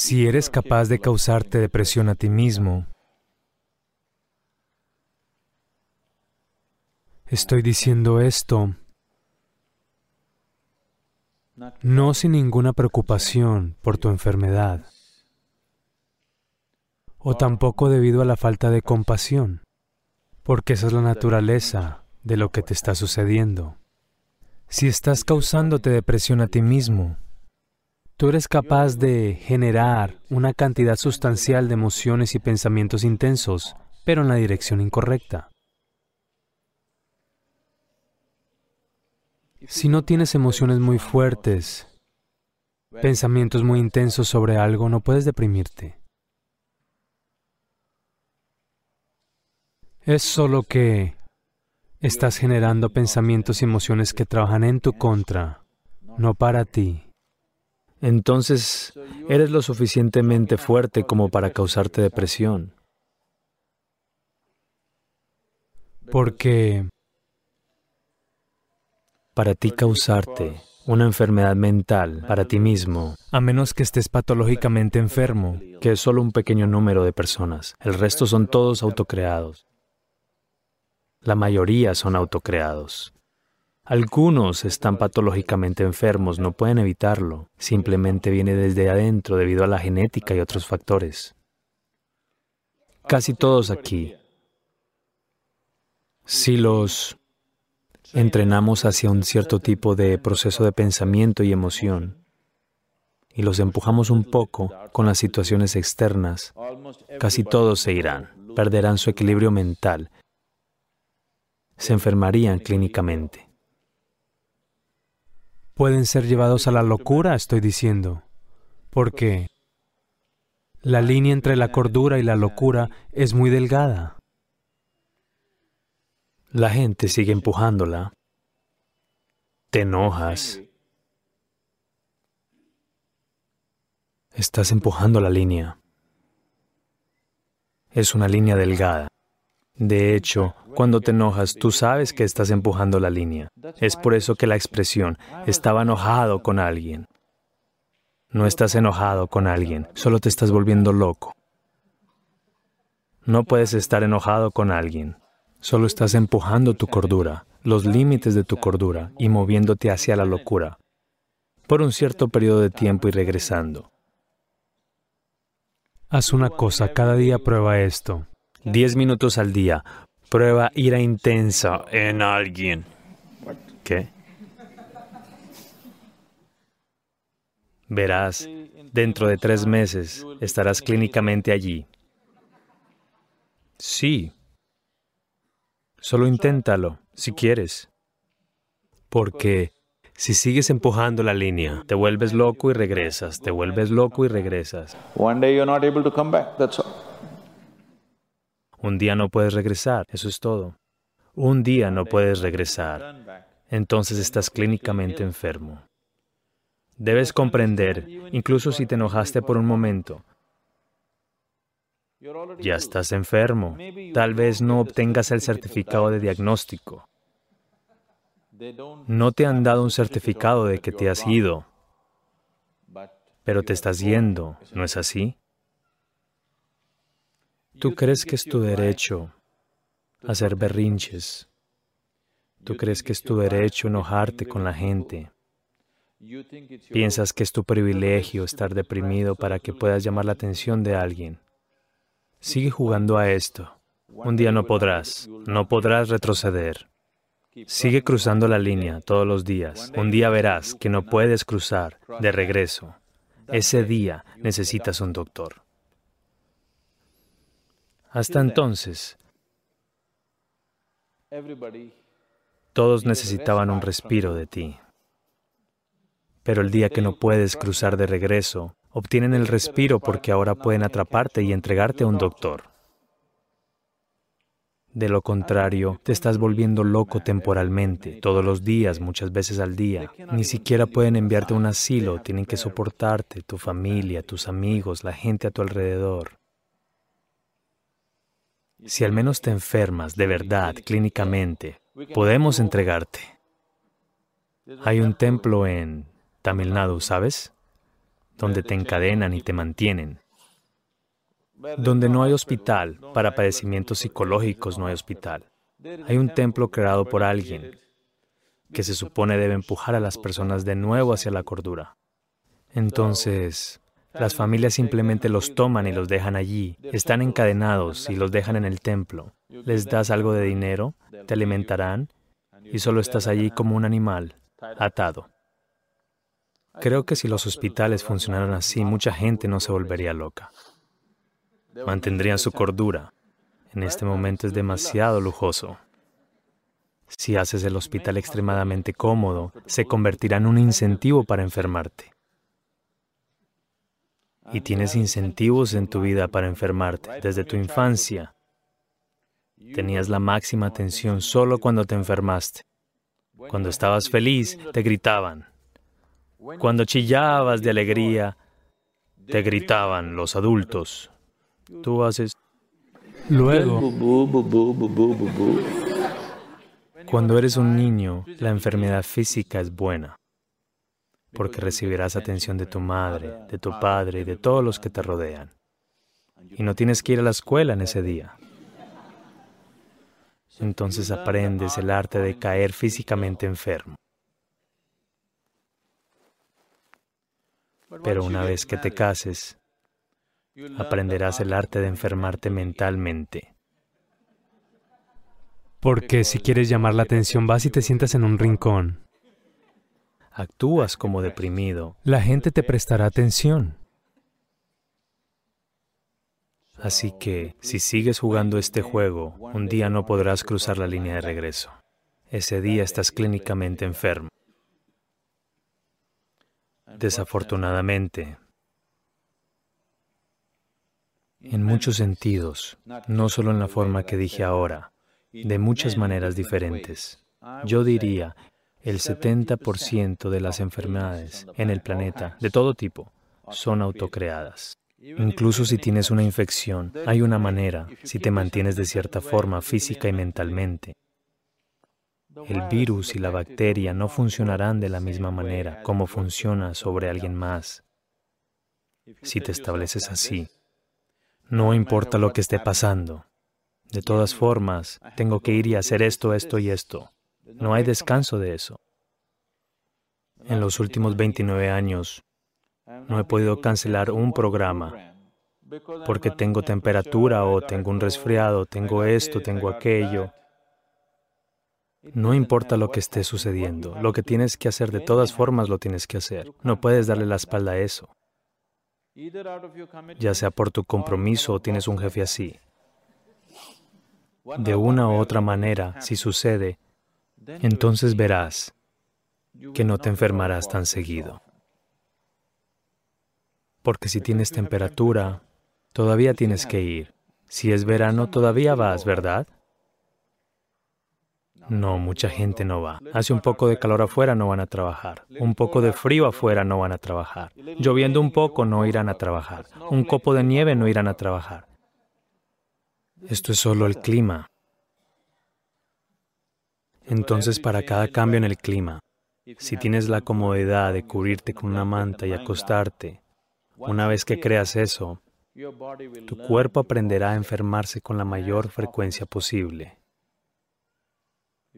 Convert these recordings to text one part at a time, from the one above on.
Si eres capaz de causarte depresión a ti mismo, estoy diciendo esto no sin ninguna preocupación por tu enfermedad, o tampoco debido a la falta de compasión, porque esa es la naturaleza de lo que te está sucediendo. Si estás causándote depresión a ti mismo, tú eres capaz de generar una cantidad sustancial de emociones y pensamientos intensos, pero en la dirección incorrecta. Si no tienes emociones muy fuertes, pensamientos muy intensos sobre algo, no puedes deprimirte. Es solo que estás generando pensamientos y emociones que trabajan en tu contra, no para ti. Entonces, eres lo suficientemente fuerte como para causarte depresión. Porque para ti causarte una enfermedad mental para ti mismo, a menos que estés patológicamente enfermo, que es solo un pequeño número de personas. El resto son todos autocreados. La mayoría son autocreados. Algunos están patológicamente enfermos, no pueden evitarlo. Simplemente viene desde adentro debido a la genética y otros factores. Casi todos aquí. Si los entrenamos hacia un cierto tipo de proceso de pensamiento y emoción y los empujamos un poco con las situaciones externas, casi todos se irán, perderán su equilibrio mental, se enfermarían clínicamente. Pueden ser llevados a la locura, estoy diciendo, porque la línea entre la cordura y la locura es muy delgada. La gente sigue empujándola. Te enojas. Estás empujando la línea. Es una línea delgada. De hecho, cuando te enojas, tú sabes que estás empujando la línea. Es por eso que la expresión estaba enojado con alguien. No estás enojado con alguien, solo te estás volviendo loco. No puedes estar enojado con alguien. Solo estás empujando tu cordura, los límites de tu cordura y moviéndote hacia la locura por un cierto periodo de tiempo y regresando. Haz una cosa, cada día prueba esto. Diez minutos al día. Prueba ira intensa en alguien. ¿Qué? Verás, dentro de tres meses estarás clínicamente allí. Sí, Solo inténtalo, si quieres. Porque si sigues empujando la línea, te vuelves loco y regresas, te vuelves loco y regresas. Un día no puedes regresar, eso es todo. Un día no puedes regresar. Entonces estás clínicamente enfermo. Debes comprender, incluso si te enojaste por un momento, ya estás enfermo. Tal vez no obtengas el certificado de diagnóstico. No te han dado un certificado de que te has ido, pero te estás yendo, ¿no es así? Tú crees que es tu derecho hacer berrinches. Tú crees que es tu derecho enojarte con la gente. Piensas que es tu privilegio estar deprimido para que puedas llamar la atención de alguien. Sigue jugando a esto. Un día no podrás, no podrás retroceder. Sigue cruzando la línea todos los días. Un día verás que no puedes cruzar de regreso. Ese día necesitas un doctor. Hasta entonces, todos necesitaban un respiro de ti. Pero el día que no puedes cruzar de regreso, obtienen el respiro porque ahora pueden atraparte y entregarte a un doctor. De lo contrario, te estás volviendo loco temporalmente, todos los días, muchas veces al día. Ni siquiera pueden enviarte a un asilo, tienen que soportarte, tu familia, tus amigos, la gente a tu alrededor. Si al menos te enfermas de verdad, clínicamente, podemos entregarte. Hay un templo en Tamil Nadu, ¿sabes? donde te encadenan y te mantienen. Donde no hay hospital, para padecimientos psicológicos no hay hospital. Hay un templo creado por alguien que se supone debe empujar a las personas de nuevo hacia la cordura. Entonces, las familias simplemente los toman y los dejan allí. Están encadenados y los dejan en el templo. Les das algo de dinero, te alimentarán y solo estás allí como un animal, atado. Creo que si los hospitales funcionaran así, mucha gente no se volvería loca. Mantendrían su cordura. En este momento es demasiado lujoso. Si haces el hospital extremadamente cómodo, se convertirá en un incentivo para enfermarte. Y tienes incentivos en tu vida para enfermarte desde tu infancia. Tenías la máxima atención solo cuando te enfermaste. Cuando estabas feliz, te gritaban. Cuando chillabas de alegría, te gritaban los adultos. Tú haces... Luego, cuando eres un niño, la enfermedad física es buena, porque recibirás atención de tu madre, de tu padre y de todos los que te rodean. Y no tienes que ir a la escuela en ese día. Entonces aprendes el arte de caer físicamente enfermo. Pero una vez que te cases, aprenderás el arte de enfermarte mentalmente. Porque si quieres llamar la atención vas y te sientas en un rincón. Actúas como deprimido. La gente te prestará atención. Así que, si sigues jugando este juego, un día no podrás cruzar la línea de regreso. Ese día estás clínicamente enfermo. Desafortunadamente, en muchos sentidos, no solo en la forma que dije ahora, de muchas maneras diferentes. Yo diría, el 70% de las enfermedades en el planeta, de todo tipo, son autocreadas. Incluso si tienes una infección, hay una manera, si te mantienes de cierta forma física y mentalmente. El virus y la bacteria no funcionarán de la misma manera como funciona sobre alguien más. Si te estableces así, no importa lo que esté pasando. De todas formas, tengo que ir y hacer esto, esto y esto. No hay descanso de eso. En los últimos 29 años, no he podido cancelar un programa porque tengo temperatura o tengo un resfriado, tengo esto, tengo aquello. No importa lo que esté sucediendo, lo que tienes que hacer de todas formas lo tienes que hacer. No puedes darle la espalda a eso ya sea por tu compromiso o tienes un jefe así. De una u otra manera, si sucede, entonces verás que no te enfermarás tan seguido. Porque si tienes temperatura, todavía tienes que ir. Si es verano, todavía vas, ¿verdad? No, mucha gente no va. Hace un poco de calor afuera, no van a trabajar. Un poco de frío afuera, no van a trabajar. Lloviendo un poco, no irán a trabajar. Un copo de nieve, no irán a trabajar. Esto es solo el clima. Entonces, para cada cambio en el clima, si tienes la comodidad de cubrirte con una manta y acostarte, una vez que creas eso, tu cuerpo aprenderá a enfermarse con la mayor frecuencia posible.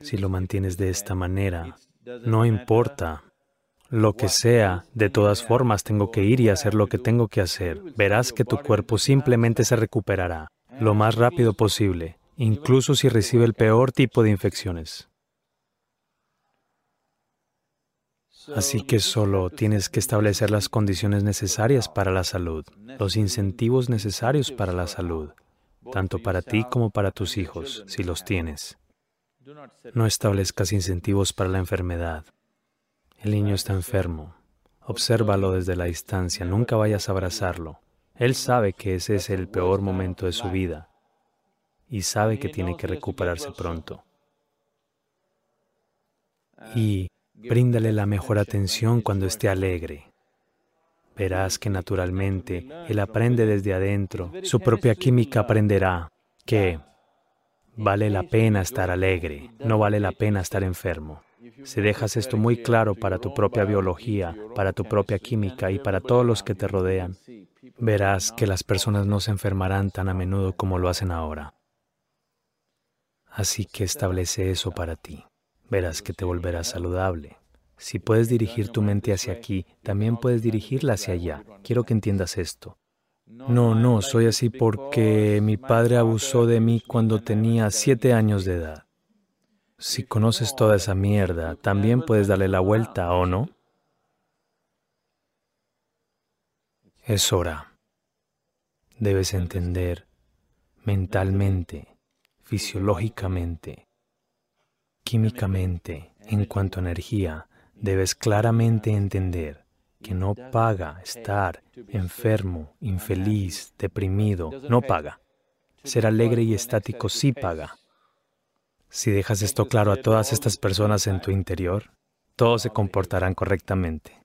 Si lo mantienes de esta manera, no importa lo que sea, de todas formas tengo que ir y hacer lo que tengo que hacer. Verás que tu cuerpo simplemente se recuperará lo más rápido posible, incluso si recibe el peor tipo de infecciones. Así que solo tienes que establecer las condiciones necesarias para la salud, los incentivos necesarios para la salud, tanto para ti como para tus hijos, si los tienes. No establezcas incentivos para la enfermedad. El niño está enfermo. Obsérvalo desde la distancia, nunca vayas a abrazarlo. Él sabe que ese es el peor momento de su vida y sabe que tiene que recuperarse pronto. Y bríndale la mejor atención cuando esté alegre. Verás que naturalmente él aprende desde adentro, su propia química aprenderá que Vale la pena estar alegre, no vale la pena estar enfermo. Si dejas esto muy claro para tu propia biología, para tu propia química y para todos los que te rodean, verás que las personas no se enfermarán tan a menudo como lo hacen ahora. Así que establece eso para ti. Verás que te volverás saludable. Si puedes dirigir tu mente hacia aquí, también puedes dirigirla hacia allá. Quiero que entiendas esto. No, no, soy así porque mi padre abusó de mí cuando tenía siete años de edad. Si conoces toda esa mierda, también puedes darle la vuelta, ¿o no? Es hora. Debes entender mentalmente, fisiológicamente, químicamente, en cuanto a energía, debes claramente entender que no paga estar enfermo, infeliz, deprimido, no paga. Ser alegre y estático sí paga. Si dejas esto claro a todas estas personas en tu interior, todos se comportarán correctamente.